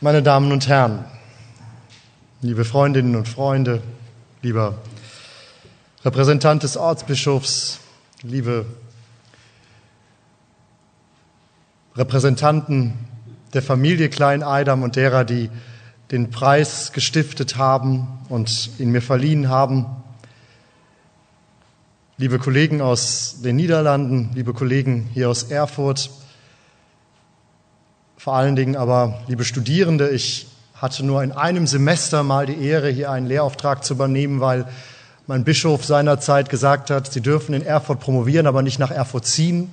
Meine Damen und Herren, liebe Freundinnen und Freunde, lieber Repräsentant des Ortsbischofs, liebe Repräsentanten der Familie Klein-Eidam und derer, die den Preis gestiftet haben und ihn mir verliehen haben, liebe Kollegen aus den Niederlanden, liebe Kollegen hier aus Erfurt, vor allen Dingen aber, liebe Studierende, ich hatte nur in einem Semester mal die Ehre, hier einen Lehrauftrag zu übernehmen, weil mein Bischof seinerzeit gesagt hat, Sie dürfen in Erfurt promovieren, aber nicht nach Erfurt ziehen.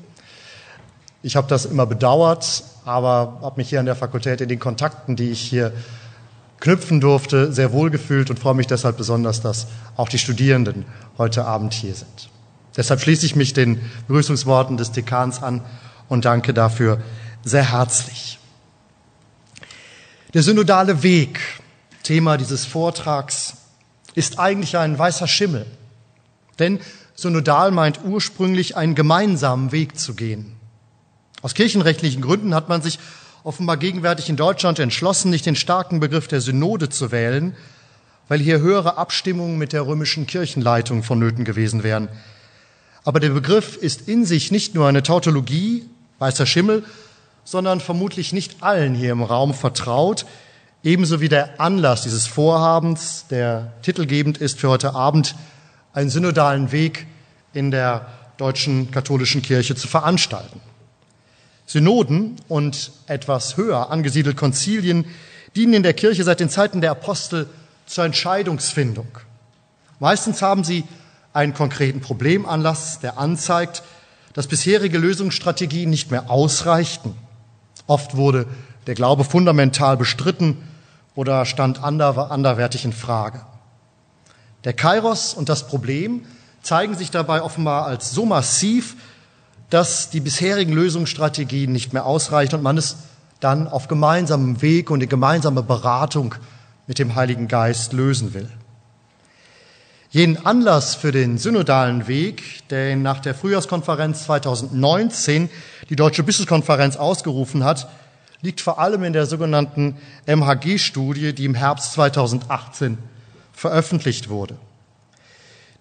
Ich habe das immer bedauert, aber habe mich hier an der Fakultät in den Kontakten, die ich hier knüpfen durfte, sehr wohl gefühlt und freue mich deshalb besonders, dass auch die Studierenden heute Abend hier sind. Deshalb schließe ich mich den Begrüßungsworten des Dekans an und danke dafür sehr herzlich. Der synodale Weg, Thema dieses Vortrags, ist eigentlich ein weißer Schimmel. Denn synodal meint ursprünglich einen gemeinsamen Weg zu gehen. Aus kirchenrechtlichen Gründen hat man sich offenbar gegenwärtig in Deutschland entschlossen, nicht den starken Begriff der Synode zu wählen, weil hier höhere Abstimmungen mit der römischen Kirchenleitung vonnöten gewesen wären. Aber der Begriff ist in sich nicht nur eine Tautologie, weißer Schimmel, sondern vermutlich nicht allen hier im Raum vertraut, ebenso wie der Anlass dieses Vorhabens, der titelgebend ist für heute Abend, einen synodalen Weg in der deutschen katholischen Kirche zu veranstalten. Synoden und etwas höher angesiedelt Konzilien dienen in der Kirche seit den Zeiten der Apostel zur Entscheidungsfindung. Meistens haben sie einen konkreten Problemanlass, der anzeigt, dass bisherige Lösungsstrategien nicht mehr ausreichten Oft wurde der Glaube fundamental bestritten oder stand anderwertig in Frage. Der Kairos und das Problem zeigen sich dabei offenbar als so massiv, dass die bisherigen Lösungsstrategien nicht mehr ausreichen und man es dann auf gemeinsamem Weg und in gemeinsamer Beratung mit dem Heiligen Geist lösen will. Jenen Anlass für den synodalen Weg, den nach der Frühjahrskonferenz 2019 die Deutsche Bischofskonferenz ausgerufen hat, liegt vor allem in der sogenannten MHG-Studie, die im Herbst 2018 veröffentlicht wurde.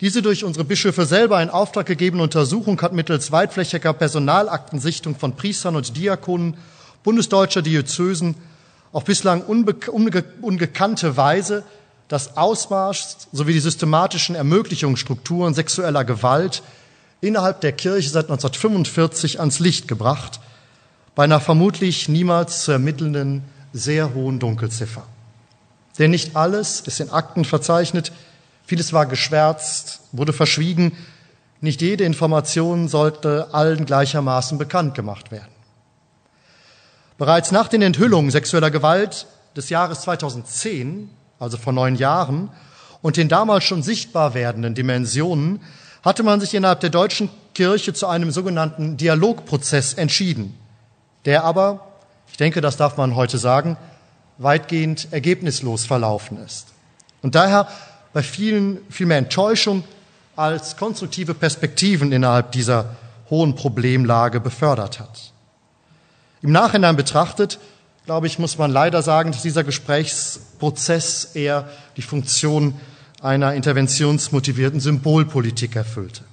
Diese durch unsere Bischöfe selber in Auftrag gegebene Untersuchung hat mittels weitflächiger Personalaktensichtung von Priestern und Diakonen bundesdeutscher Diözesen auf bislang unge ungekannte Weise das Ausmaß sowie die systematischen Ermöglichungsstrukturen sexueller Gewalt innerhalb der Kirche seit 1945 ans Licht gebracht, bei einer vermutlich niemals zu ermittelnden sehr hohen Dunkelziffer. Denn nicht alles ist in Akten verzeichnet, vieles war geschwärzt, wurde verschwiegen, nicht jede Information sollte allen gleichermaßen bekannt gemacht werden. Bereits nach den Enthüllungen sexueller Gewalt des Jahres 2010 also vor neun Jahren, und den damals schon sichtbar werdenden Dimensionen hatte man sich innerhalb der deutschen Kirche zu einem sogenannten Dialogprozess entschieden, der aber, ich denke, das darf man heute sagen, weitgehend ergebnislos verlaufen ist. Und daher bei vielen viel mehr Enttäuschung als konstruktive Perspektiven innerhalb dieser hohen Problemlage befördert hat. Im Nachhinein betrachtet glaube ich, muss man leider sagen, dass dieser Gesprächsprozess eher die Funktion einer interventionsmotivierten Symbolpolitik erfüllte.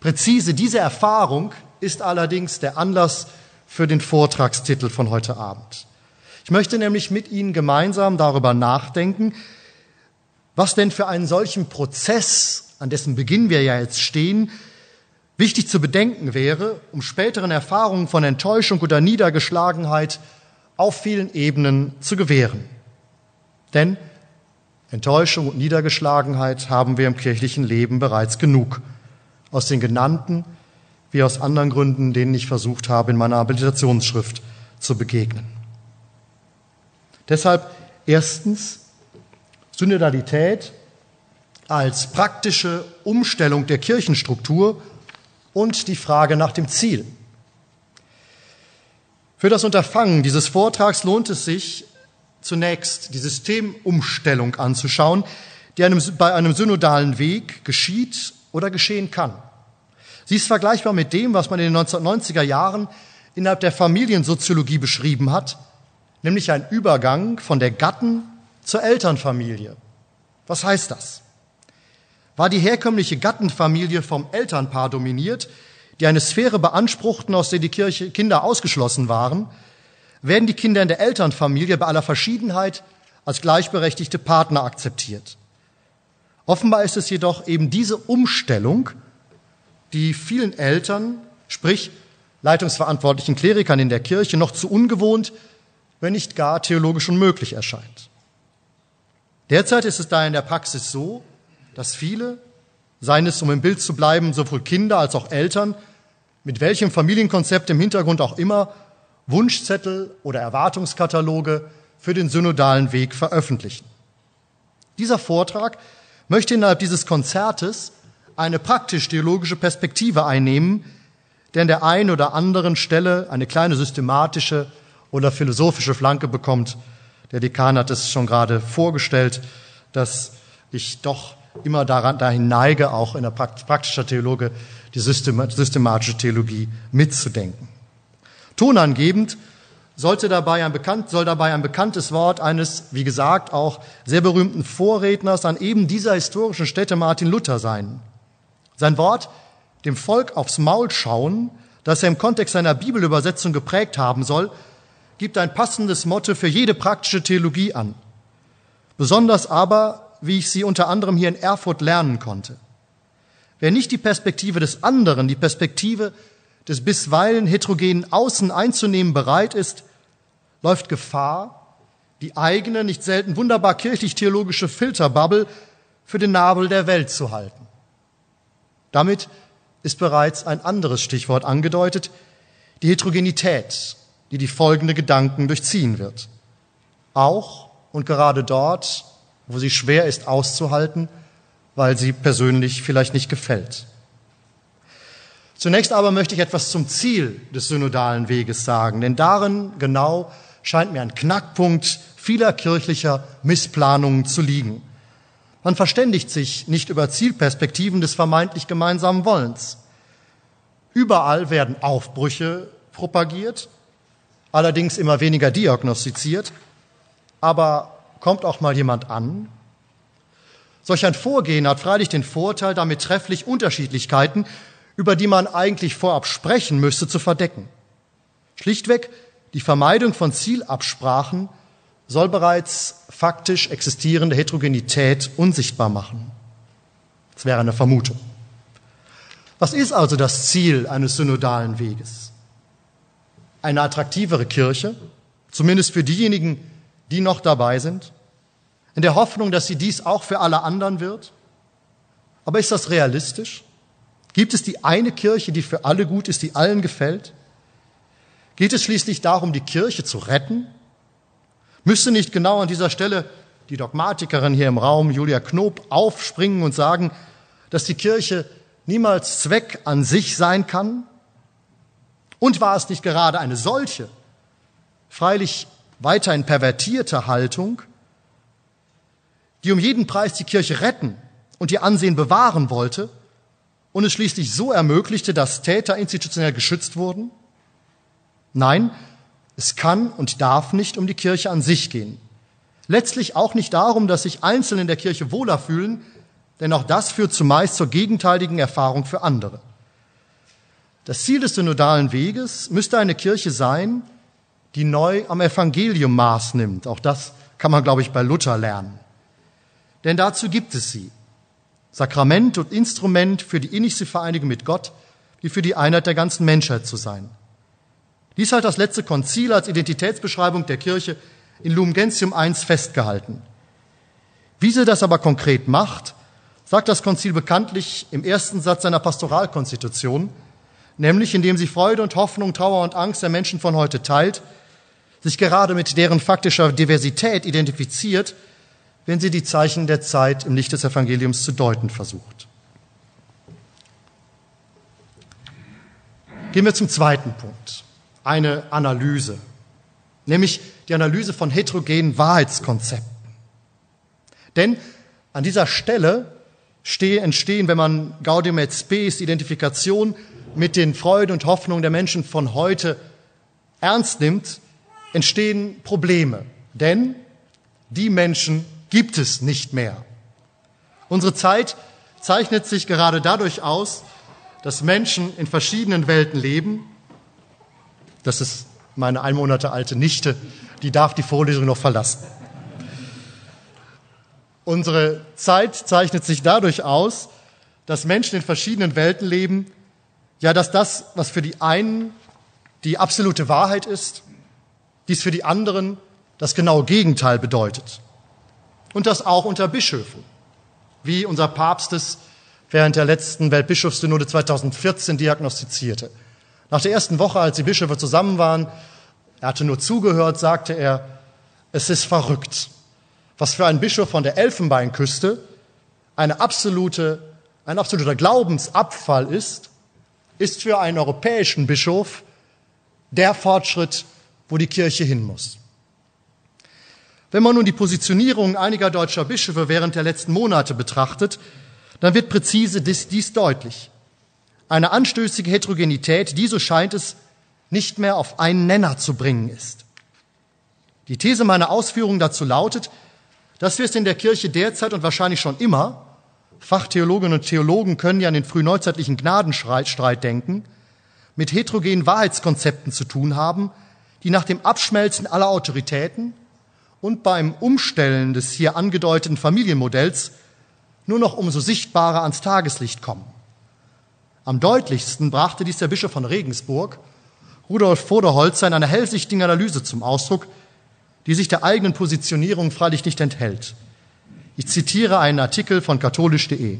Präzise diese Erfahrung ist allerdings der Anlass für den Vortragstitel von heute Abend. Ich möchte nämlich mit Ihnen gemeinsam darüber nachdenken, was denn für einen solchen Prozess, an dessen Beginn wir ja jetzt stehen, Wichtig zu bedenken wäre, um späteren Erfahrungen von Enttäuschung oder Niedergeschlagenheit auf vielen Ebenen zu gewähren. Denn Enttäuschung und Niedergeschlagenheit haben wir im kirchlichen Leben bereits genug. Aus den genannten wie aus anderen Gründen, denen ich versucht habe, in meiner Habilitationsschrift zu begegnen. Deshalb erstens Synodalität als praktische Umstellung der Kirchenstruktur und die Frage nach dem Ziel. Für das Unterfangen dieses Vortrags lohnt es sich, zunächst die Systemumstellung anzuschauen, die einem, bei einem synodalen Weg geschieht oder geschehen kann. Sie ist vergleichbar mit dem, was man in den 1990er Jahren innerhalb der Familiensoziologie beschrieben hat, nämlich ein Übergang von der Gatten zur Elternfamilie. Was heißt das? War die herkömmliche Gattenfamilie vom Elternpaar dominiert, die eine Sphäre beanspruchten, aus der die Kirche, Kinder ausgeschlossen waren, werden die Kinder in der Elternfamilie bei aller Verschiedenheit als gleichberechtigte Partner akzeptiert. Offenbar ist es jedoch eben diese Umstellung, die vielen Eltern, sprich leitungsverantwortlichen Klerikern in der Kirche, noch zu ungewohnt, wenn nicht gar theologisch unmöglich erscheint. Derzeit ist es daher in der Praxis so, dass viele, seien es, um im Bild zu bleiben, sowohl Kinder als auch Eltern, mit welchem Familienkonzept im Hintergrund auch immer, Wunschzettel oder Erwartungskataloge für den synodalen Weg veröffentlichen. Dieser Vortrag möchte innerhalb dieses Konzertes eine praktisch-theologische Perspektive einnehmen, der an der einen oder anderen Stelle eine kleine systematische oder philosophische Flanke bekommt. Der Dekan hat es schon gerade vorgestellt, dass ich doch immer daran, dahin neige, auch in der praktischen Theologe die systematische Theologie mitzudenken. Tonangebend sollte dabei ein bekannt, soll dabei ein bekanntes Wort eines, wie gesagt, auch sehr berühmten Vorredners an eben dieser historischen Stätte Martin Luther sein. Sein Wort, dem Volk aufs Maul schauen, das er im Kontext seiner Bibelübersetzung geprägt haben soll, gibt ein passendes Motto für jede praktische Theologie an. Besonders aber, wie ich sie unter anderem hier in Erfurt lernen konnte. Wer nicht die Perspektive des anderen, die Perspektive des bisweilen heterogenen Außen einzunehmen bereit ist, läuft Gefahr, die eigene, nicht selten wunderbar kirchlich-theologische Filterbubble für den Nabel der Welt zu halten. Damit ist bereits ein anderes Stichwort angedeutet, die Heterogenität, die die folgende Gedanken durchziehen wird. Auch und gerade dort, wo sie schwer ist auszuhalten, weil sie persönlich vielleicht nicht gefällt. Zunächst aber möchte ich etwas zum Ziel des synodalen Weges sagen, denn darin genau scheint mir ein Knackpunkt vieler kirchlicher Missplanungen zu liegen. Man verständigt sich nicht über Zielperspektiven des vermeintlich gemeinsamen Wollens. Überall werden Aufbrüche propagiert, allerdings immer weniger diagnostiziert. Aber kommt auch mal jemand an? Solch ein Vorgehen hat freilich den Vorteil, damit trefflich Unterschiedlichkeiten, über die man eigentlich vorab sprechen müsste, zu verdecken. Schlichtweg die Vermeidung von Zielabsprachen soll bereits faktisch existierende Heterogenität unsichtbar machen. Das wäre eine Vermutung. Was ist also das Ziel eines synodalen Weges? Eine attraktivere Kirche, zumindest für diejenigen, die noch dabei sind, in der Hoffnung, dass sie dies auch für alle anderen wird. Aber ist das realistisch? Gibt es die eine Kirche, die für alle gut ist, die allen gefällt? Geht es schließlich darum, die Kirche zu retten? Müsste nicht genau an dieser Stelle die Dogmatikerin hier im Raum, Julia Knob, aufspringen und sagen, dass die Kirche niemals Zweck an sich sein kann? Und war es nicht gerade eine solche, freilich weiterhin pervertierte Haltung, die um jeden Preis die Kirche retten und ihr Ansehen bewahren wollte und es schließlich so ermöglichte, dass Täter institutionell geschützt wurden? Nein, es kann und darf nicht um die Kirche an sich gehen. Letztlich auch nicht darum, dass sich Einzelne in der Kirche wohler fühlen, denn auch das führt zumeist zur gegenteiligen Erfahrung für andere. Das Ziel des synodalen Weges müsste eine Kirche sein, die neu am Evangelium Maß nimmt. Auch das kann man, glaube ich, bei Luther lernen. Denn dazu gibt es sie. Sakrament und Instrument für die innigste Vereinigung mit Gott, wie für die Einheit der ganzen Menschheit zu sein. Dies hat das letzte Konzil als Identitätsbeschreibung der Kirche in Lumen Gentium I festgehalten. Wie sie das aber konkret macht, sagt das Konzil bekanntlich im ersten Satz seiner Pastoralkonstitution, nämlich indem sie Freude und Hoffnung, Trauer und Angst der Menschen von heute teilt, sich gerade mit deren faktischer Diversität identifiziert wenn sie die Zeichen der Zeit im Licht des Evangeliums zu deuten versucht. Gehen wir zum zweiten Punkt, eine Analyse, nämlich die Analyse von heterogenen Wahrheitskonzepten. Denn an dieser Stelle entstehen, wenn man Gaudium et Spes, Identifikation mit den Freuden und Hoffnungen der Menschen von heute ernst nimmt, entstehen Probleme, denn die Menschen gibt es nicht mehr. Unsere Zeit zeichnet sich gerade dadurch aus, dass Menschen in verschiedenen Welten leben. Das ist meine ein Monate alte Nichte, die darf die Vorlesung noch verlassen. Unsere Zeit zeichnet sich dadurch aus, dass Menschen in verschiedenen Welten leben, ja, dass das, was für die einen die absolute Wahrheit ist, dies für die anderen das genaue Gegenteil bedeutet. Und das auch unter Bischöfen, wie unser Papst es während der letzten Weltbischofssynode 2014 diagnostizierte. Nach der ersten Woche, als die Bischöfe zusammen waren, er hatte nur zugehört, sagte er, es ist verrückt, was für einen Bischof von der Elfenbeinküste eine absolute, ein absoluter Glaubensabfall ist, ist für einen europäischen Bischof der Fortschritt, wo die Kirche hin muss. Wenn man nun die Positionierung einiger deutscher Bischöfe während der letzten Monate betrachtet, dann wird präzise dies, dies deutlich. Eine anstößige Heterogenität, die, so scheint es, nicht mehr auf einen Nenner zu bringen ist. Die These meiner Ausführungen dazu lautet, dass wir es in der Kirche derzeit und wahrscheinlich schon immer, Fachtheologinnen und Theologen können ja an den frühneuzeitlichen Gnadenstreit denken, mit heterogenen Wahrheitskonzepten zu tun haben, die nach dem Abschmelzen aller Autoritäten und beim Umstellen des hier angedeuteten Familienmodells nur noch umso sichtbarer ans Tageslicht kommen. Am deutlichsten brachte dies der Bischof von Regensburg, Rudolf Voderholzer, in einer hellsichtigen Analyse zum Ausdruck, die sich der eigenen Positionierung freilich nicht enthält. Ich zitiere einen Artikel von katholisch.de.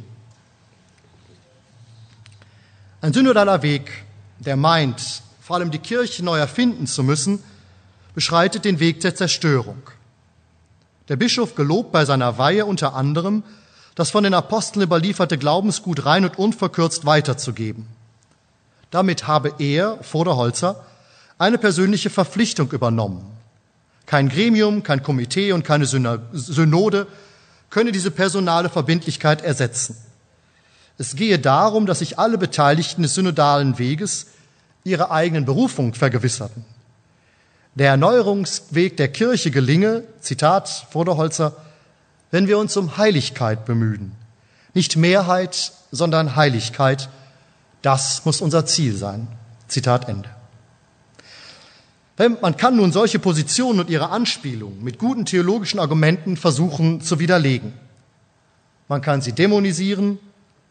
Ein synodaler Weg, der meint, vor allem die Kirche neu erfinden zu müssen, beschreitet den Weg der Zerstörung. Der Bischof gelobt bei seiner Weihe unter anderem, das von den Aposteln überlieferte Glaubensgut rein und unverkürzt weiterzugeben. Damit habe er, Vorderholzer, eine persönliche Verpflichtung übernommen. Kein Gremium, kein Komitee und keine Synode könne diese personale Verbindlichkeit ersetzen. Es gehe darum, dass sich alle Beteiligten des synodalen Weges ihre eigenen Berufung vergewisserten. Der Erneuerungsweg der Kirche gelinge, Zitat Vorderholzer, wenn wir uns um Heiligkeit bemühen. Nicht Mehrheit, sondern Heiligkeit. Das muss unser Ziel sein. Zitat Ende. Man kann nun solche Positionen und ihre Anspielungen mit guten theologischen Argumenten versuchen zu widerlegen. Man kann sie dämonisieren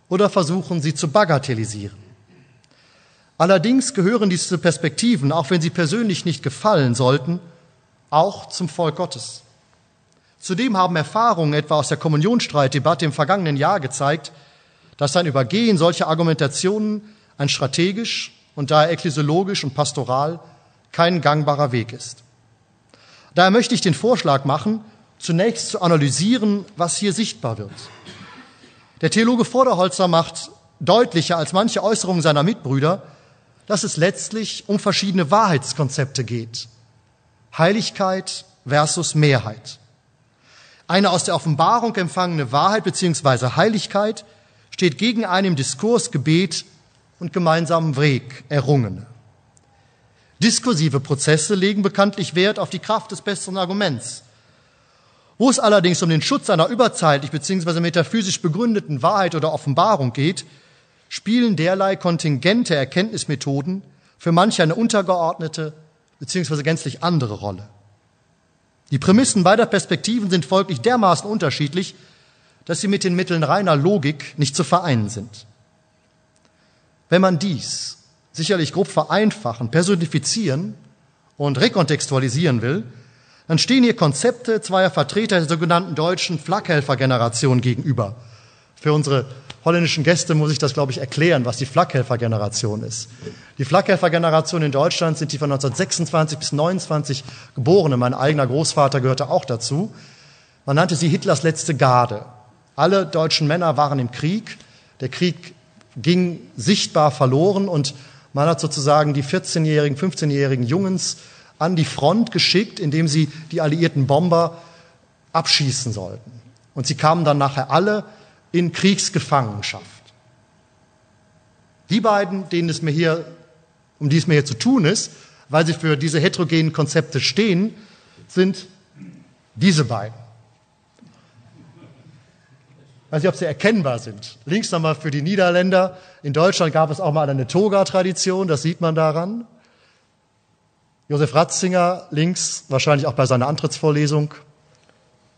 oder versuchen, sie zu bagatellisieren. Allerdings gehören diese Perspektiven, auch wenn sie persönlich nicht gefallen sollten, auch zum Volk Gottes. Zudem haben Erfahrungen etwa aus der Kommunionstreitdebatte im vergangenen Jahr gezeigt, dass ein Übergehen solcher Argumentationen ein strategisch und daher ekklesiologisch und pastoral kein gangbarer Weg ist. Daher möchte ich den Vorschlag machen, zunächst zu analysieren, was hier sichtbar wird. Der Theologe Vorderholzer macht deutlicher als manche Äußerungen seiner Mitbrüder, dass es letztlich um verschiedene Wahrheitskonzepte geht. Heiligkeit versus Mehrheit. Eine aus der Offenbarung empfangene Wahrheit bzw. Heiligkeit steht gegen eine im Diskurs, Gebet und gemeinsamen Weg errungene. Diskursive Prozesse legen bekanntlich Wert auf die Kraft des besseren Arguments. Wo es allerdings um den Schutz einer überzeitlich bzw. metaphysisch begründeten Wahrheit oder Offenbarung geht, spielen derlei kontingente Erkenntnismethoden für manche eine untergeordnete bzw. gänzlich andere Rolle. Die Prämissen beider Perspektiven sind folglich dermaßen unterschiedlich, dass sie mit den Mitteln reiner Logik nicht zu vereinen sind. Wenn man dies sicherlich grob vereinfachen, personifizieren und rekontextualisieren will, dann stehen hier Konzepte zweier Vertreter der sogenannten deutschen Flakhelfergeneration gegenüber. Für unsere holländischen Gäste muss ich das, glaube ich, erklären, was die Flakhelfergeneration ist. Die Flakhelfergeneration in Deutschland sind die von 1926 bis 1929 Geborene. Mein eigener Großvater gehörte auch dazu. Man nannte sie Hitlers letzte Garde. Alle deutschen Männer waren im Krieg. Der Krieg ging sichtbar verloren und man hat sozusagen die 14-jährigen, 15-jährigen Jungs an die Front geschickt, indem sie die alliierten Bomber abschießen sollten. Und sie kamen dann nachher alle in Kriegsgefangenschaft. Die beiden, denen es mir hier, um die es mir hier zu tun ist, weil sie für diese heterogenen Konzepte stehen, sind diese beiden. Ich weiß nicht, ob sie erkennbar sind. Links nochmal für die Niederländer. In Deutschland gab es auch mal eine Toga-Tradition, das sieht man daran. Josef Ratzinger links, wahrscheinlich auch bei seiner Antrittsvorlesung.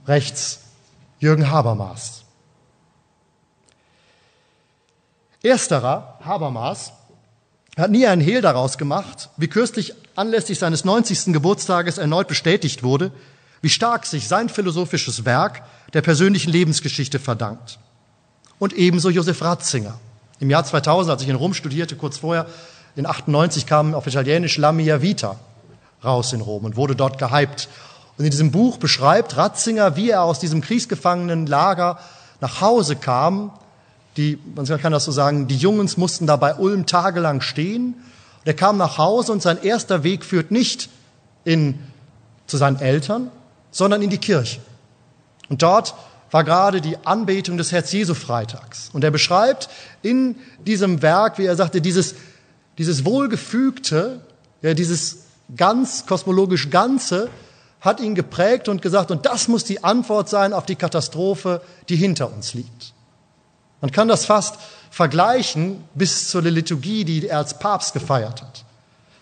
Rechts Jürgen Habermas. Ersterer, Habermas, hat nie einen Hehl daraus gemacht, wie kürzlich anlässlich seines 90. Geburtstages erneut bestätigt wurde, wie stark sich sein philosophisches Werk der persönlichen Lebensgeschichte verdankt. Und ebenso Josef Ratzinger. Im Jahr 2000, als ich in Rom studierte, kurz vorher, in 98 kam auf Italienisch La Mia Vita raus in Rom und wurde dort gehypt. Und in diesem Buch beschreibt Ratzinger, wie er aus diesem Kriegsgefangenenlager nach Hause kam. Die, man kann das so sagen, die Jungs mussten da bei Ulm tagelang stehen. Und er kam nach Hause und sein erster Weg führt nicht in, zu seinen Eltern, sondern in die Kirche. Und dort war gerade die Anbetung des Herz-Jesu-Freitags. Und er beschreibt in diesem Werk, wie er sagte, dieses, dieses wohlgefügte, ja, dieses ganz kosmologisch Ganze hat ihn geprägt und gesagt, und das muss die Antwort sein auf die Katastrophe, die hinter uns liegt. Man kann das fast vergleichen bis zur Liturgie, die er als Papst gefeiert hat.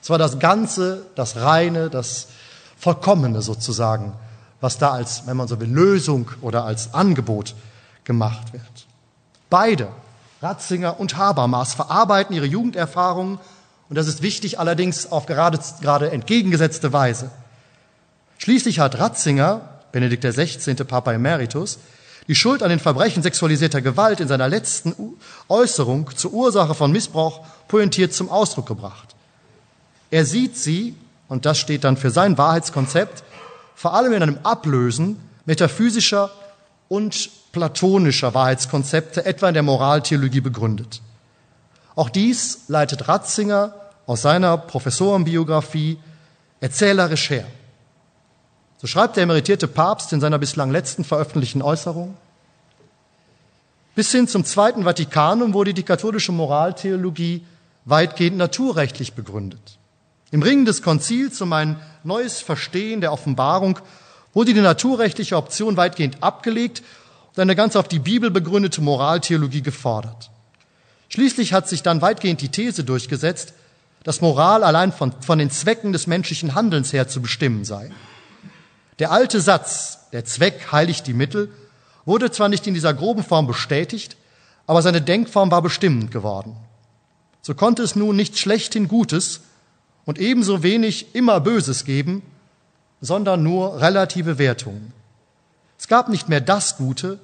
Es war das Ganze, das Reine, das Vollkommene sozusagen, was da als, wenn man so will, Lösung oder als Angebot gemacht wird. Beide, Ratzinger und Habermas, verarbeiten ihre Jugenderfahrungen und das ist wichtig, allerdings auf gerade, gerade entgegengesetzte Weise. Schließlich hat Ratzinger, Benedikt XVI., Papa Emeritus, die Schuld an den Verbrechen sexualisierter Gewalt in seiner letzten Äußerung zur Ursache von Missbrauch pointiert zum Ausdruck gebracht. Er sieht sie, und das steht dann für sein Wahrheitskonzept, vor allem in einem Ablösen metaphysischer und platonischer Wahrheitskonzepte, etwa in der Moraltheologie begründet. Auch dies leitet Ratzinger aus seiner Professorenbiografie erzählerisch her. So schreibt der emeritierte Papst in seiner bislang letzten veröffentlichten Äußerung, bis hin zum Zweiten Vatikanum wurde die katholische Moraltheologie weitgehend naturrechtlich begründet. Im Ring des Konzils um ein neues Verstehen der Offenbarung wurde die naturrechtliche Option weitgehend abgelegt und eine ganz auf die Bibel begründete Moraltheologie gefordert. Schließlich hat sich dann weitgehend die These durchgesetzt, dass Moral allein von, von den Zwecken des menschlichen Handelns her zu bestimmen sei. Der alte Satz, der Zweck heiligt die Mittel, wurde zwar nicht in dieser groben Form bestätigt, aber seine Denkform war bestimmend geworden. So konnte es nun nicht schlechthin Gutes und ebenso wenig immer Böses geben, sondern nur relative Wertungen. Es gab nicht mehr das Gute,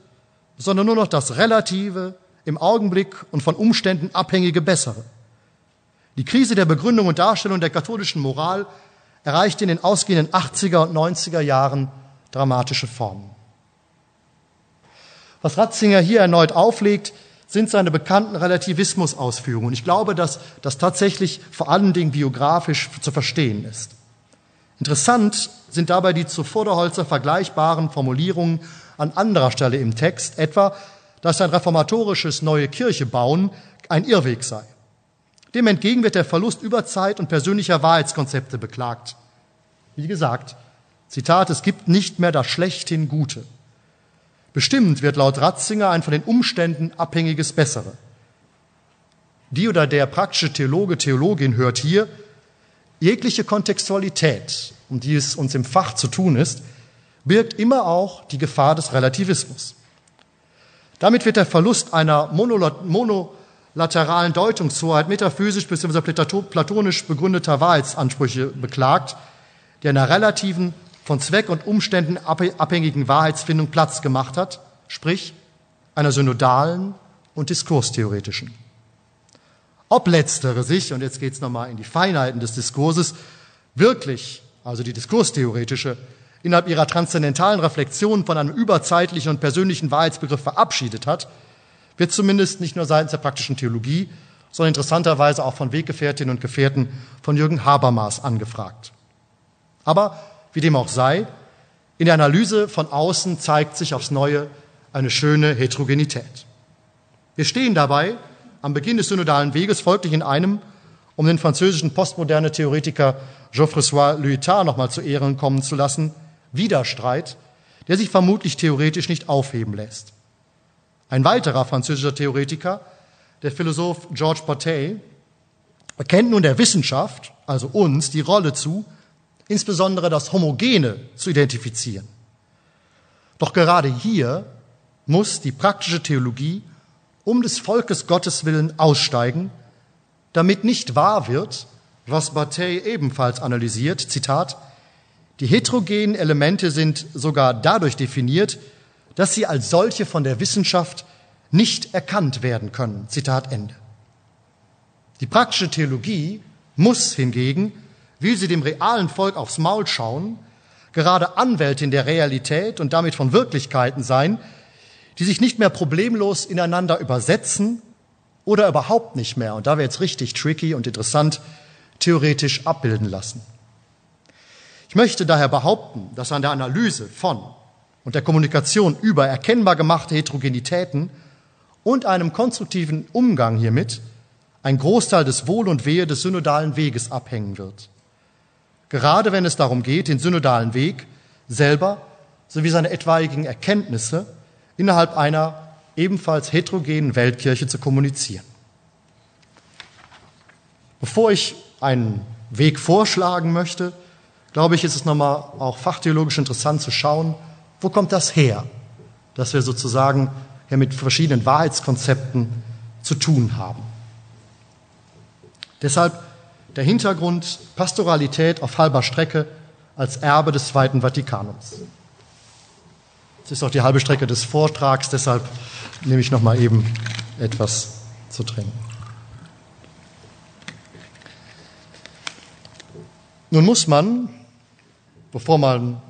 sondern nur noch das relative, im Augenblick und von Umständen abhängige Bessere. Die Krise der Begründung und Darstellung der katholischen Moral erreichte in den ausgehenden 80er und 90er Jahren dramatische Formen. Was Ratzinger hier erneut auflegt, sind seine bekannten Relativismus-Ausführungen. Ich glaube, dass das tatsächlich vor allen Dingen biografisch zu verstehen ist. Interessant sind dabei die zu Vorderholzer vergleichbaren Formulierungen an anderer Stelle im Text, etwa, dass ein reformatorisches neue Kirche bauen ein Irrweg sei. Dem entgegen wird der Verlust über Zeit und persönlicher Wahrheitskonzepte beklagt. Wie gesagt, Zitat, es gibt nicht mehr das schlechthin Gute. Bestimmt wird laut Ratzinger ein von den Umständen abhängiges Bessere. Die oder der praktische Theologe, Theologin hört hier, jegliche Kontextualität, um die es uns im Fach zu tun ist, birgt immer auch die Gefahr des Relativismus. Damit wird der Verlust einer monolateralen Deutungshoheit metaphysisch bzw. platonisch begründeter Wahrheitsansprüche beklagt, die einer relativen von Zweck und Umständen abhängigen Wahrheitsfindung Platz gemacht hat, sprich einer synodalen und diskurstheoretischen. Ob letztere sich, und jetzt geht es nochmal in die Feinheiten des Diskurses, wirklich, also die diskurstheoretische, innerhalb ihrer transzendentalen Reflexion von einem überzeitlichen und persönlichen Wahrheitsbegriff verabschiedet hat, wird zumindest nicht nur seitens der praktischen Theologie, sondern interessanterweise auch von Weggefährtinnen und Gefährten von Jürgen Habermas angefragt. Aber wie dem auch sei, in der Analyse von außen zeigt sich aufs Neue eine schöne Heterogenität. Wir stehen dabei am Beginn des synodalen Weges folglich in einem um den französischen postmoderne Theoretiker Geoffroy Lyotard nochmal zu Ehren kommen zu lassen, Widerstreit, der sich vermutlich theoretisch nicht aufheben lässt. Ein weiterer französischer Theoretiker, der Philosoph Georges Bataille, erkennt nun der Wissenschaft, also uns, die Rolle zu, insbesondere das Homogene zu identifizieren. Doch gerade hier muss die praktische Theologie um des Volkes Gottes willen aussteigen, damit nicht wahr wird, was Bataille ebenfalls analysiert, Zitat, die heterogenen Elemente sind sogar dadurch definiert, dass sie als solche von der Wissenschaft nicht erkannt werden können. Zitat Ende. Die praktische Theologie muss hingegen, will sie dem realen Volk aufs Maul schauen, gerade Anwältin der Realität und damit von Wirklichkeiten sein, die sich nicht mehr problemlos ineinander übersetzen oder überhaupt nicht mehr, und da wäre jetzt richtig tricky und interessant, theoretisch abbilden lassen. Ich möchte daher behaupten, dass an der Analyse von und der Kommunikation über erkennbar gemachte Heterogenitäten und einem konstruktiven Umgang hiermit ein Großteil des Wohl und Wehe des synodalen Weges abhängen wird. Gerade wenn es darum geht, den synodalen Weg selber sowie seine etwaigen Erkenntnisse innerhalb einer ebenfalls heterogenen Weltkirche zu kommunizieren. Bevor ich einen Weg vorschlagen möchte, glaube ich, ist es nochmal auch fachtheologisch interessant zu schauen, wo kommt das her, dass wir sozusagen hier mit verschiedenen Wahrheitskonzepten zu tun haben. Deshalb der Hintergrund Pastoralität auf halber Strecke als Erbe des Zweiten Vatikanums. Es ist auch die halbe Strecke des Vortrags, deshalb nehme ich noch mal eben etwas zu trinken. Nun muss man, bevor man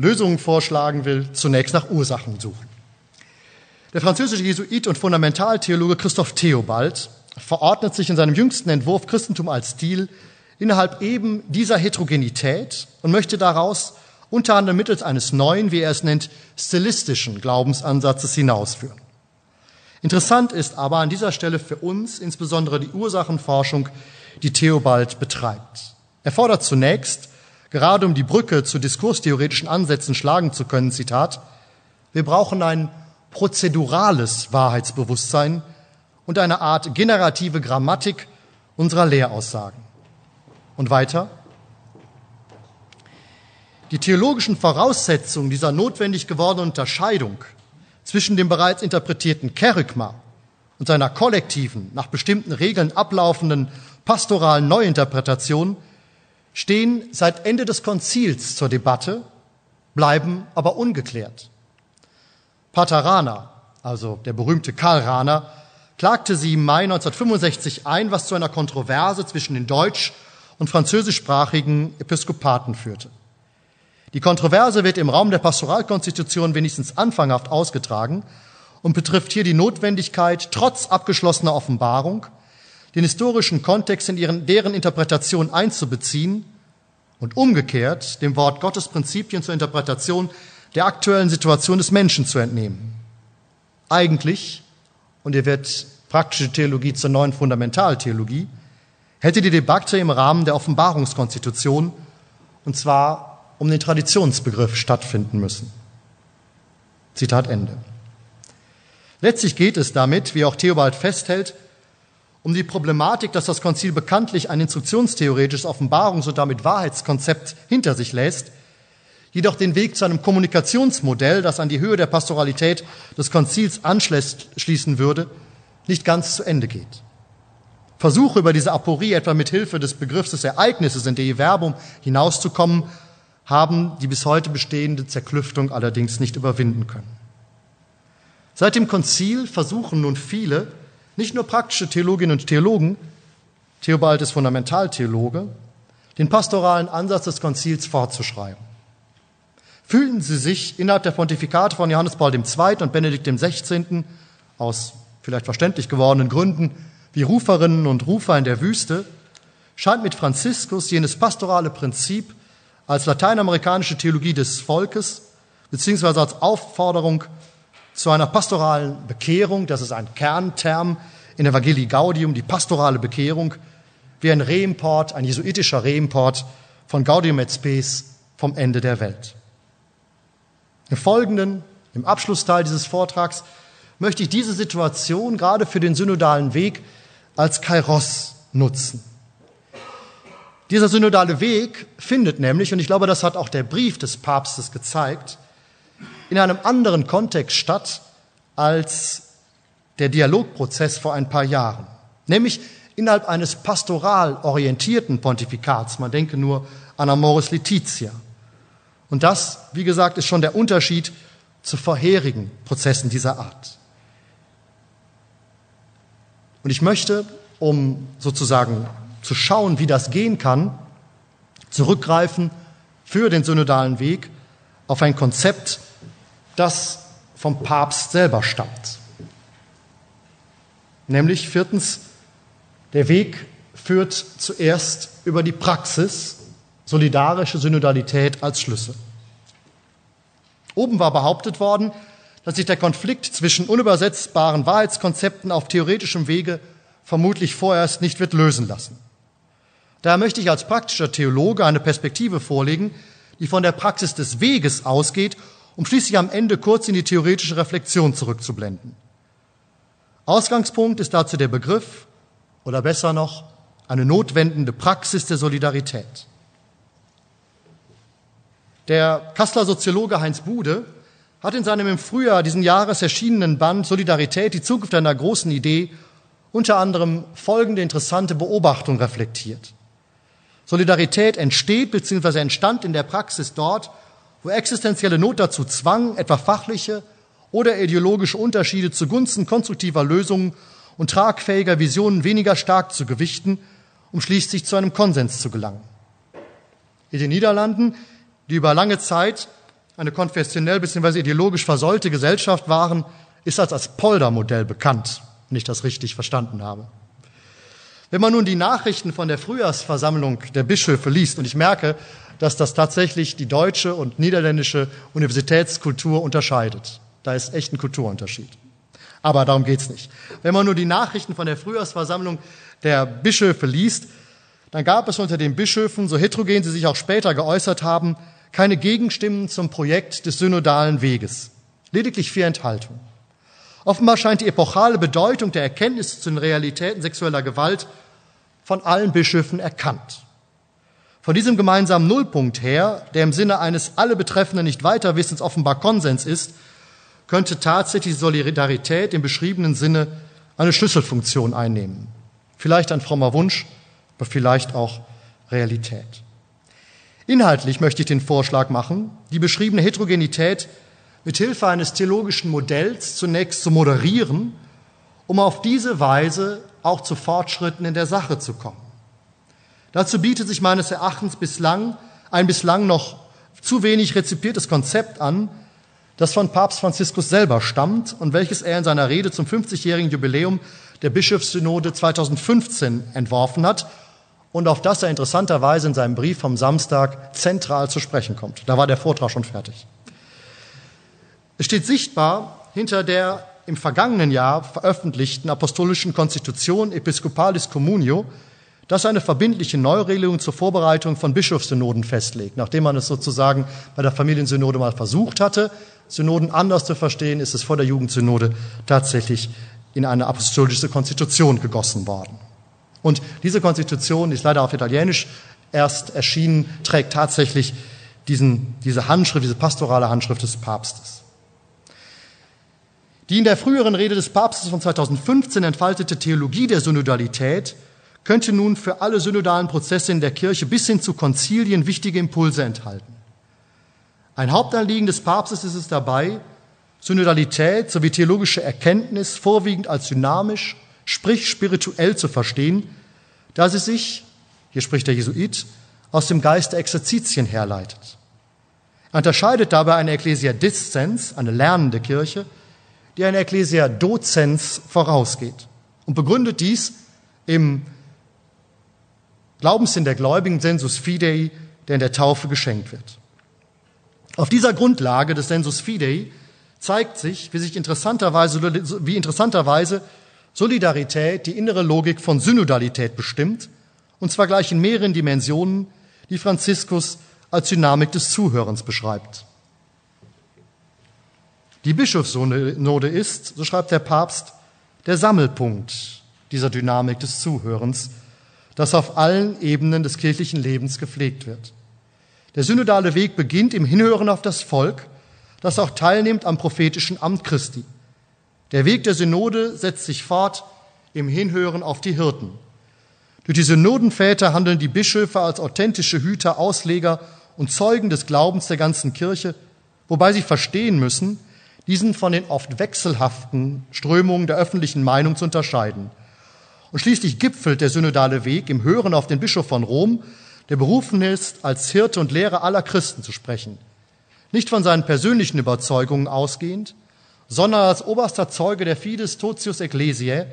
Lösungen vorschlagen will, zunächst nach Ursachen suchen. Der französische Jesuit und Fundamentaltheologe Christoph Theobald verordnet sich in seinem jüngsten Entwurf Christentum als Stil innerhalb eben dieser Heterogenität und möchte daraus unter anderem mittels eines neuen, wie er es nennt, stilistischen Glaubensansatzes hinausführen. Interessant ist aber an dieser Stelle für uns insbesondere die Ursachenforschung, die Theobald betreibt. Er fordert zunächst, gerade um die Brücke zu diskurstheoretischen Ansätzen schlagen zu können, Zitat, wir brauchen ein prozedurales Wahrheitsbewusstsein und eine Art generative Grammatik unserer Lehraussagen. Und weiter, die theologischen Voraussetzungen dieser notwendig gewordenen Unterscheidung zwischen dem bereits interpretierten Kerygma und seiner kollektiven, nach bestimmten Regeln ablaufenden pastoralen Neuinterpretation stehen seit Ende des Konzils zur Debatte, bleiben aber ungeklärt. Pater Rana, also der berühmte Karl Rana, klagte sie im Mai 1965 ein, was zu einer Kontroverse zwischen den deutsch- und französischsprachigen Episkopaten führte. Die Kontroverse wird im Raum der Pastoralkonstitution wenigstens anfanghaft ausgetragen und betrifft hier die Notwendigkeit, trotz abgeschlossener Offenbarung, den historischen Kontext in ihren, deren Interpretation einzubeziehen und umgekehrt dem Wort Gottes Prinzipien zur Interpretation der aktuellen Situation des Menschen zu entnehmen. Eigentlich, und ihr wird praktische Theologie zur neuen Fundamentaltheologie, hätte die Debatte im Rahmen der Offenbarungskonstitution, und zwar um den Traditionsbegriff stattfinden müssen. Zitat Ende. Letztlich geht es damit, wie auch Theobald festhält, um die Problematik, dass das Konzil bekanntlich ein instruktionstheoretisches Offenbarungs- und damit Wahrheitskonzept hinter sich lässt, jedoch den Weg zu einem Kommunikationsmodell, das an die Höhe der Pastoralität des Konzils anschließen würde, nicht ganz zu Ende geht. Versuche über diese Aporie etwa mit Hilfe des Begriffs des Ereignisses in Dei Verbum hinauszukommen, haben die bis heute bestehende Zerklüftung allerdings nicht überwinden können. Seit dem Konzil versuchen nun viele, nicht nur praktische Theologinnen und Theologen, Theobald ist Fundamentaltheologe, den pastoralen Ansatz des Konzils fortzuschreiben. Fühlten sie sich innerhalb der Pontifikate von Johannes Paul II. und Benedikt XVI. aus vielleicht verständlich gewordenen Gründen wie Ruferinnen und Rufer in der Wüste, scheint mit Franziskus jenes pastorale Prinzip als lateinamerikanische Theologie des Volkes, beziehungsweise als Aufforderung zu einer pastoralen Bekehrung, das ist ein Kernterm in Evangelii Gaudium, die pastorale Bekehrung, wie ein Reimport, ein jesuitischer Reimport von Gaudium et Spes vom Ende der Welt. Im folgenden, im Abschlussteil dieses Vortrags, möchte ich diese Situation gerade für den synodalen Weg als Kairos nutzen. Dieser synodale Weg findet nämlich, und ich glaube, das hat auch der Brief des Papstes gezeigt, in einem anderen Kontext statt als der Dialogprozess vor ein paar Jahren, nämlich innerhalb eines pastoral orientierten Pontifikats. Man denke nur an Amoris Laetitia. Und das, wie gesagt, ist schon der Unterschied zu vorherigen Prozessen dieser Art. Und ich möchte, um sozusagen zu schauen, wie das gehen kann, zurückgreifen für den synodalen Weg auf ein Konzept, das vom Papst selber stammt. Nämlich viertens, der Weg führt zuerst über die Praxis, solidarische Synodalität als Schlüssel. Oben war behauptet worden, dass sich der Konflikt zwischen unübersetzbaren Wahrheitskonzepten auf theoretischem Wege vermutlich vorerst nicht wird lösen lassen. Daher möchte ich als praktischer Theologe eine Perspektive vorlegen, die von der Praxis des Weges ausgeht, um schließlich am Ende kurz in die theoretische Reflexion zurückzublenden. Ausgangspunkt ist dazu der Begriff, oder besser noch, eine notwendende Praxis der Solidarität. Der Kasseler Soziologe Heinz Bude hat in seinem im Frühjahr diesen Jahres erschienenen Band Solidarität, die Zukunft einer großen Idee, unter anderem folgende interessante Beobachtung reflektiert. Solidarität entsteht bzw. entstand in der Praxis dort, wo existenzielle Not dazu zwang, etwa fachliche oder ideologische Unterschiede zugunsten konstruktiver Lösungen und tragfähiger Visionen weniger stark zu gewichten, um schließlich zu einem Konsens zu gelangen. In den Niederlanden, die über lange Zeit eine konfessionell bzw. ideologisch versäulte Gesellschaft waren, ist das als Polder-Modell bekannt, wenn ich das richtig verstanden habe. Wenn man nun die Nachrichten von der Frühjahrsversammlung der Bischöfe liest, und ich merke, dass das tatsächlich die deutsche und niederländische Universitätskultur unterscheidet. Da ist echt ein Kulturunterschied. Aber darum geht's nicht. Wenn man nur die Nachrichten von der Frühjahrsversammlung der Bischöfe liest, dann gab es unter den Bischöfen, so heterogen sie sich auch später geäußert haben, keine Gegenstimmen zum Projekt des synodalen Weges. Lediglich vier Enthaltungen. Offenbar scheint die epochale Bedeutung der Erkenntnis zu den Realitäten sexueller Gewalt von allen Bischöfen erkannt. Von diesem gemeinsamen Nullpunkt her, der im Sinne eines alle Betreffenden nicht weiter Wissens offenbar Konsens ist, könnte tatsächlich Solidarität im beschriebenen Sinne eine Schlüsselfunktion einnehmen. Vielleicht ein frommer Wunsch, aber vielleicht auch Realität. Inhaltlich möchte ich den Vorschlag machen, die beschriebene Heterogenität mit Hilfe eines theologischen Modells zunächst zu moderieren, um auf diese Weise auch zu Fortschritten in der Sache zu kommen. Dazu bietet sich meines Erachtens bislang ein bislang noch zu wenig rezipiertes Konzept an, das von Papst Franziskus selber stammt und welches er in seiner Rede zum 50-jährigen Jubiläum der Bischofssynode 2015 entworfen hat und auf das er interessanterweise in seinem Brief vom Samstag zentral zu sprechen kommt. Da war der Vortrag schon fertig. Es steht sichtbar hinter der im vergangenen Jahr veröffentlichten apostolischen Konstitution Episcopalis Communio, das eine verbindliche Neuregelung zur Vorbereitung von Bischofssynoden festlegt. Nachdem man es sozusagen bei der Familiensynode mal versucht hatte, Synoden anders zu verstehen, ist es vor der Jugendsynode tatsächlich in eine apostolische Konstitution gegossen worden. Und diese Konstitution ist leider auf Italienisch erst erschienen, trägt tatsächlich diesen, diese Handschrift, diese pastorale Handschrift des Papstes. Die in der früheren Rede des Papstes von 2015 entfaltete Theologie der Synodalität könnte nun für alle synodalen Prozesse in der Kirche bis hin zu Konzilien wichtige Impulse enthalten. Ein Hauptanliegen des Papstes ist es dabei, Synodalität sowie theologische Erkenntnis vorwiegend als dynamisch, sprich spirituell zu verstehen, da sie sich, hier spricht der Jesuit, aus dem Geist der Exerzitien herleitet. Er unterscheidet dabei eine Ecclesia Discens, eine lernende Kirche, die eine Ecclesia Docens vorausgeht und begründet dies im Glaubenssinn der Gläubigen, Sensus Fidei, der in der Taufe geschenkt wird. Auf dieser Grundlage des Sensus Fidei zeigt sich, wie sich interessanterweise, wie interessanterweise Solidarität die innere Logik von Synodalität bestimmt und zwar gleich in mehreren Dimensionen, die Franziskus als Dynamik des Zuhörens beschreibt. Die Bischofssynode ist, so schreibt der Papst, der Sammelpunkt dieser Dynamik des Zuhörens, das auf allen Ebenen des kirchlichen Lebens gepflegt wird. Der synodale Weg beginnt im Hinhören auf das Volk, das auch teilnimmt am prophetischen Amt Christi. Der Weg der Synode setzt sich fort im Hinhören auf die Hirten. Durch die Synodenväter handeln die Bischöfe als authentische Hüter, Ausleger und Zeugen des Glaubens der ganzen Kirche, wobei sie verstehen müssen, diesen von den oft wechselhaften Strömungen der öffentlichen Meinung zu unterscheiden. Und schließlich gipfelt der synodale Weg im Hören auf den Bischof von Rom, der berufen ist, als Hirte und Lehrer aller Christen zu sprechen. Nicht von seinen persönlichen Überzeugungen ausgehend, sondern als oberster Zeuge der Fides Totius Ecclesiae,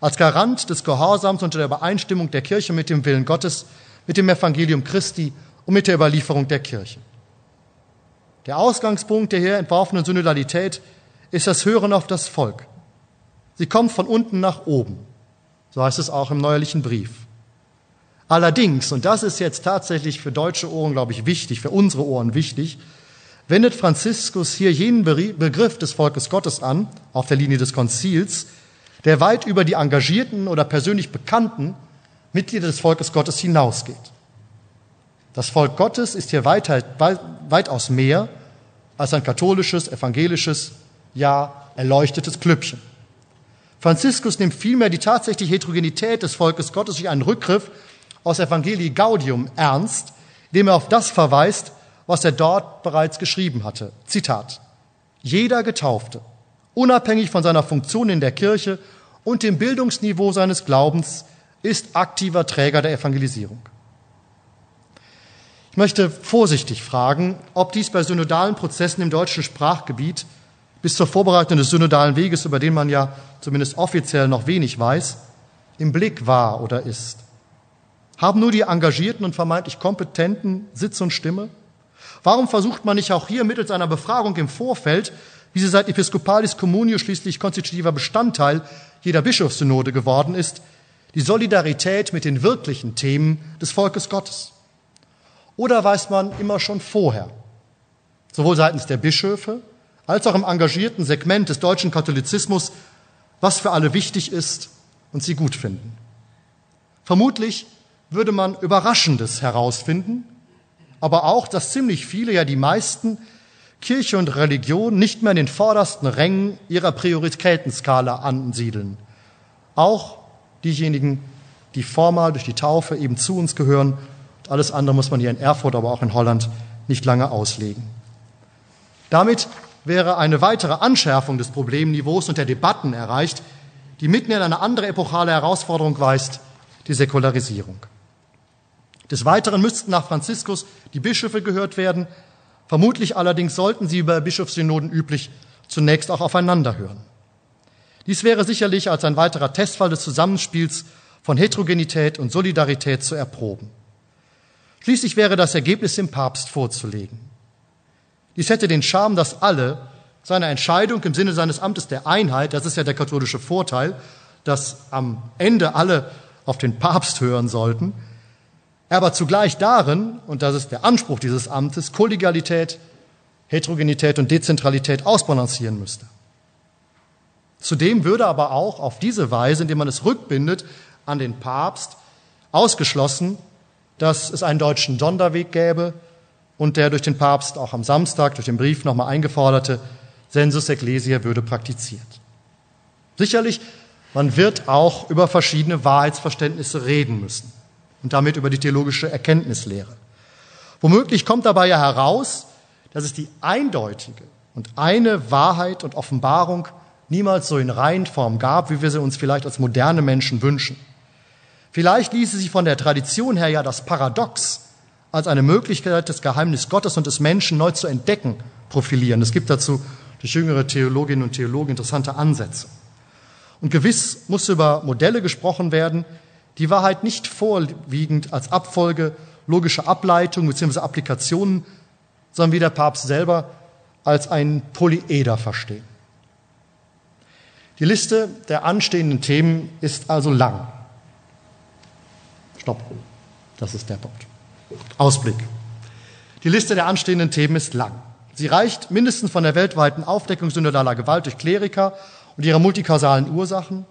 als Garant des Gehorsams unter der Übereinstimmung der Kirche mit dem Willen Gottes, mit dem Evangelium Christi und mit der Überlieferung der Kirche. Der Ausgangspunkt der hier entworfenen Synodalität ist das Hören auf das Volk. Sie kommt von unten nach oben. So heißt es auch im neuerlichen Brief. Allerdings, und das ist jetzt tatsächlich für deutsche Ohren, glaube ich, wichtig, für unsere Ohren wichtig, wendet Franziskus hier jenen Begriff des Volkes Gottes an, auf der Linie des Konzils, der weit über die engagierten oder persönlich bekannten Mitglieder des Volkes Gottes hinausgeht. Das Volk Gottes ist hier weit, weitaus mehr als ein katholisches, evangelisches, ja erleuchtetes Klüppchen. Franziskus nimmt vielmehr die tatsächliche Heterogenität des Volkes Gottes durch einen Rückgriff aus Evangelii Gaudium ernst, indem er auf das verweist, was er dort bereits geschrieben hatte. Zitat. Jeder Getaufte, unabhängig von seiner Funktion in der Kirche und dem Bildungsniveau seines Glaubens, ist aktiver Träger der Evangelisierung. Ich möchte vorsichtig fragen, ob dies bei synodalen Prozessen im deutschen Sprachgebiet bis zur Vorbereitung des synodalen Weges, über den man ja zumindest offiziell noch wenig weiß, im Blick war oder ist. Haben nur die Engagierten und vermeintlich Kompetenten Sitz und Stimme? Warum versucht man nicht auch hier mittels einer Befragung im Vorfeld, wie sie seit Episcopalis Communio schließlich konstitutiver Bestandteil jeder Bischofssynode geworden ist, die Solidarität mit den wirklichen Themen des Volkes Gottes? Oder weiß man immer schon vorher, sowohl seitens der Bischöfe als auch im engagierten Segment des deutschen Katholizismus, was für alle wichtig ist und sie gut finden? Vermutlich würde man Überraschendes herausfinden, aber auch, dass ziemlich viele, ja die meisten, Kirche und Religion nicht mehr in den vordersten Rängen ihrer Prioritätenskala ansiedeln. Auch diejenigen, die formal durch die Taufe eben zu uns gehören. Alles andere muss man hier in Erfurt, aber auch in Holland nicht lange auslegen. Damit wäre eine weitere Anschärfung des Problemniveaus und der Debatten erreicht, die mitten in eine andere epochale Herausforderung weist, die Säkularisierung. Des Weiteren müssten nach Franziskus die Bischöfe gehört werden. Vermutlich allerdings sollten sie über Bischofssynoden üblich zunächst auch aufeinander hören. Dies wäre sicherlich als ein weiterer Testfall des Zusammenspiels von Heterogenität und Solidarität zu erproben. Schließlich wäre das Ergebnis dem Papst vorzulegen. Dies hätte den Charme, dass alle seine Entscheidung im Sinne seines Amtes der Einheit, das ist ja der katholische Vorteil, dass am Ende alle auf den Papst hören sollten, aber zugleich darin, und das ist der Anspruch dieses Amtes, Kollegialität, Heterogenität und Dezentralität ausbalancieren müsste. Zudem würde aber auch auf diese Weise, indem man es rückbindet an den Papst, ausgeschlossen, dass es einen deutschen Sonderweg gäbe und der durch den Papst auch am Samstag durch den Brief nochmal eingeforderte Sensus Ecclesiae würde praktiziert. Sicherlich, man wird auch über verschiedene Wahrheitsverständnisse reden müssen und damit über die theologische Erkenntnislehre. Womöglich kommt dabei ja heraus, dass es die eindeutige und eine Wahrheit und Offenbarung niemals so in Reihenform gab, wie wir sie uns vielleicht als moderne Menschen wünschen. Vielleicht ließe sich von der Tradition her ja das Paradox als eine Möglichkeit, das Geheimnis Gottes und des Menschen neu zu entdecken, profilieren. Es gibt dazu durch jüngere Theologinnen und Theologen interessante Ansätze. Und gewiss muss über Modelle gesprochen werden, die Wahrheit nicht vorwiegend als Abfolge logischer Ableitungen bzw. Applikationen, sondern wie der Papst selber als ein Polyeder verstehen. Die Liste der anstehenden Themen ist also lang. Stopp. Das ist der Punkt. Ausblick. Die Liste der anstehenden Themen ist lang. Sie reicht mindestens von der weltweiten Aufdeckung synodaler Gewalt durch Kleriker und ihre multikausalen Ursachen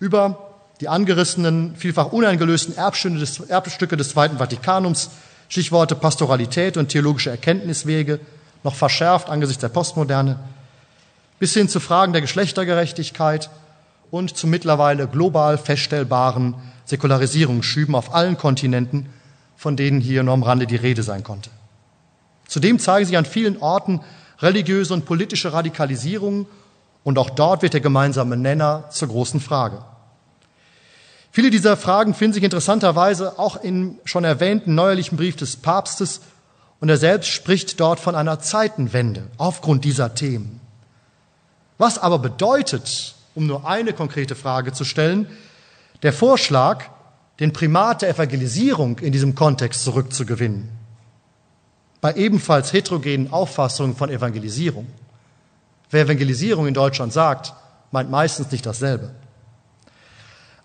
über die angerissenen, vielfach uneingelösten Erbstücke des Zweiten Vatikanums, Stichworte Pastoralität und theologische Erkenntniswege, noch verschärft angesichts der Postmoderne, bis hin zu Fragen der Geschlechtergerechtigkeit und zu mittlerweile global feststellbaren Säkularisierungsschüben auf allen Kontinenten, von denen hier nur am Rande die Rede sein konnte. Zudem zeigen sich an vielen Orten religiöse und politische Radikalisierungen und auch dort wird der gemeinsame Nenner zur großen Frage. Viele dieser Fragen finden sich interessanterweise auch im schon erwähnten neuerlichen Brief des Papstes und er selbst spricht dort von einer Zeitenwende aufgrund dieser Themen. Was aber bedeutet, um nur eine konkrete Frage zu stellen, der Vorschlag, den Primat der Evangelisierung in diesem Kontext zurückzugewinnen? Bei ebenfalls heterogenen Auffassungen von Evangelisierung. Wer Evangelisierung in Deutschland sagt, meint meistens nicht dasselbe.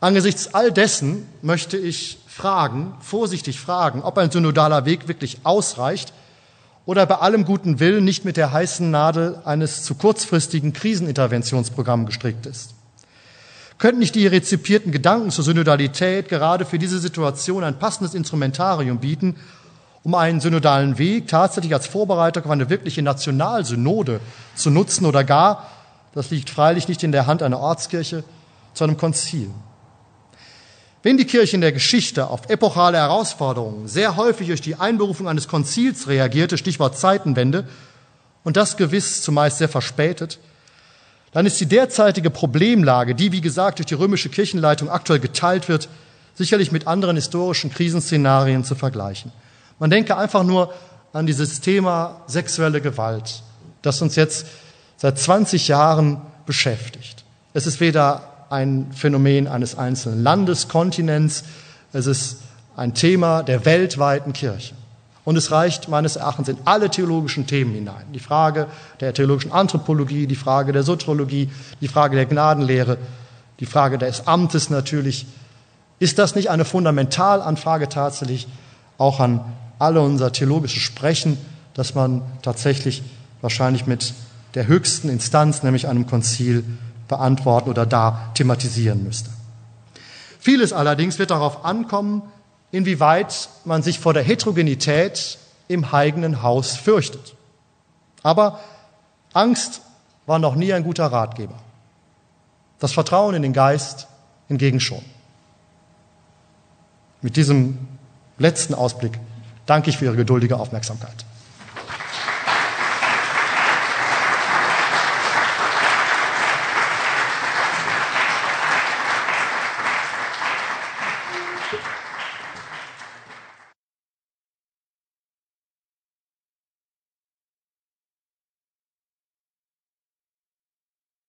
Angesichts all dessen möchte ich fragen, vorsichtig fragen, ob ein synodaler Weg wirklich ausreicht oder bei allem guten Willen nicht mit der heißen Nadel eines zu kurzfristigen Kriseninterventionsprogramms gestrickt ist. Könnten nicht die rezipierten Gedanken zur Synodalität gerade für diese Situation ein passendes Instrumentarium bieten, um einen synodalen Weg tatsächlich als Vorbereitung auf eine wirkliche Nationalsynode zu nutzen oder gar, das liegt freilich nicht in der Hand einer Ortskirche, zu einem Konzil? Wenn die Kirche in der Geschichte auf epochale Herausforderungen sehr häufig durch die Einberufung eines Konzils reagierte, Stichwort Zeitenwende, und das gewiss zumeist sehr verspätet, dann ist die derzeitige Problemlage, die wie gesagt durch die römische Kirchenleitung aktuell geteilt wird, sicherlich mit anderen historischen Krisenszenarien zu vergleichen. Man denke einfach nur an dieses Thema sexuelle Gewalt, das uns jetzt seit 20 Jahren beschäftigt. Es ist weder ein Phänomen eines einzelnen Landes, Kontinents. Es ist ein Thema der weltweiten Kirche. Und es reicht meines Erachtens in alle theologischen Themen hinein. Die Frage der theologischen Anthropologie, die Frage der Soteriologie, die Frage der Gnadenlehre, die Frage des Amtes natürlich. Ist das nicht eine Fundamentalanfrage tatsächlich auch an alle unser theologisches Sprechen, dass man tatsächlich wahrscheinlich mit der höchsten Instanz, nämlich einem Konzil, beantworten oder da thematisieren müsste. Vieles allerdings wird darauf ankommen, inwieweit man sich vor der Heterogenität im eigenen Haus fürchtet. Aber Angst war noch nie ein guter Ratgeber. Das Vertrauen in den Geist hingegen schon. Mit diesem letzten Ausblick danke ich für Ihre geduldige Aufmerksamkeit.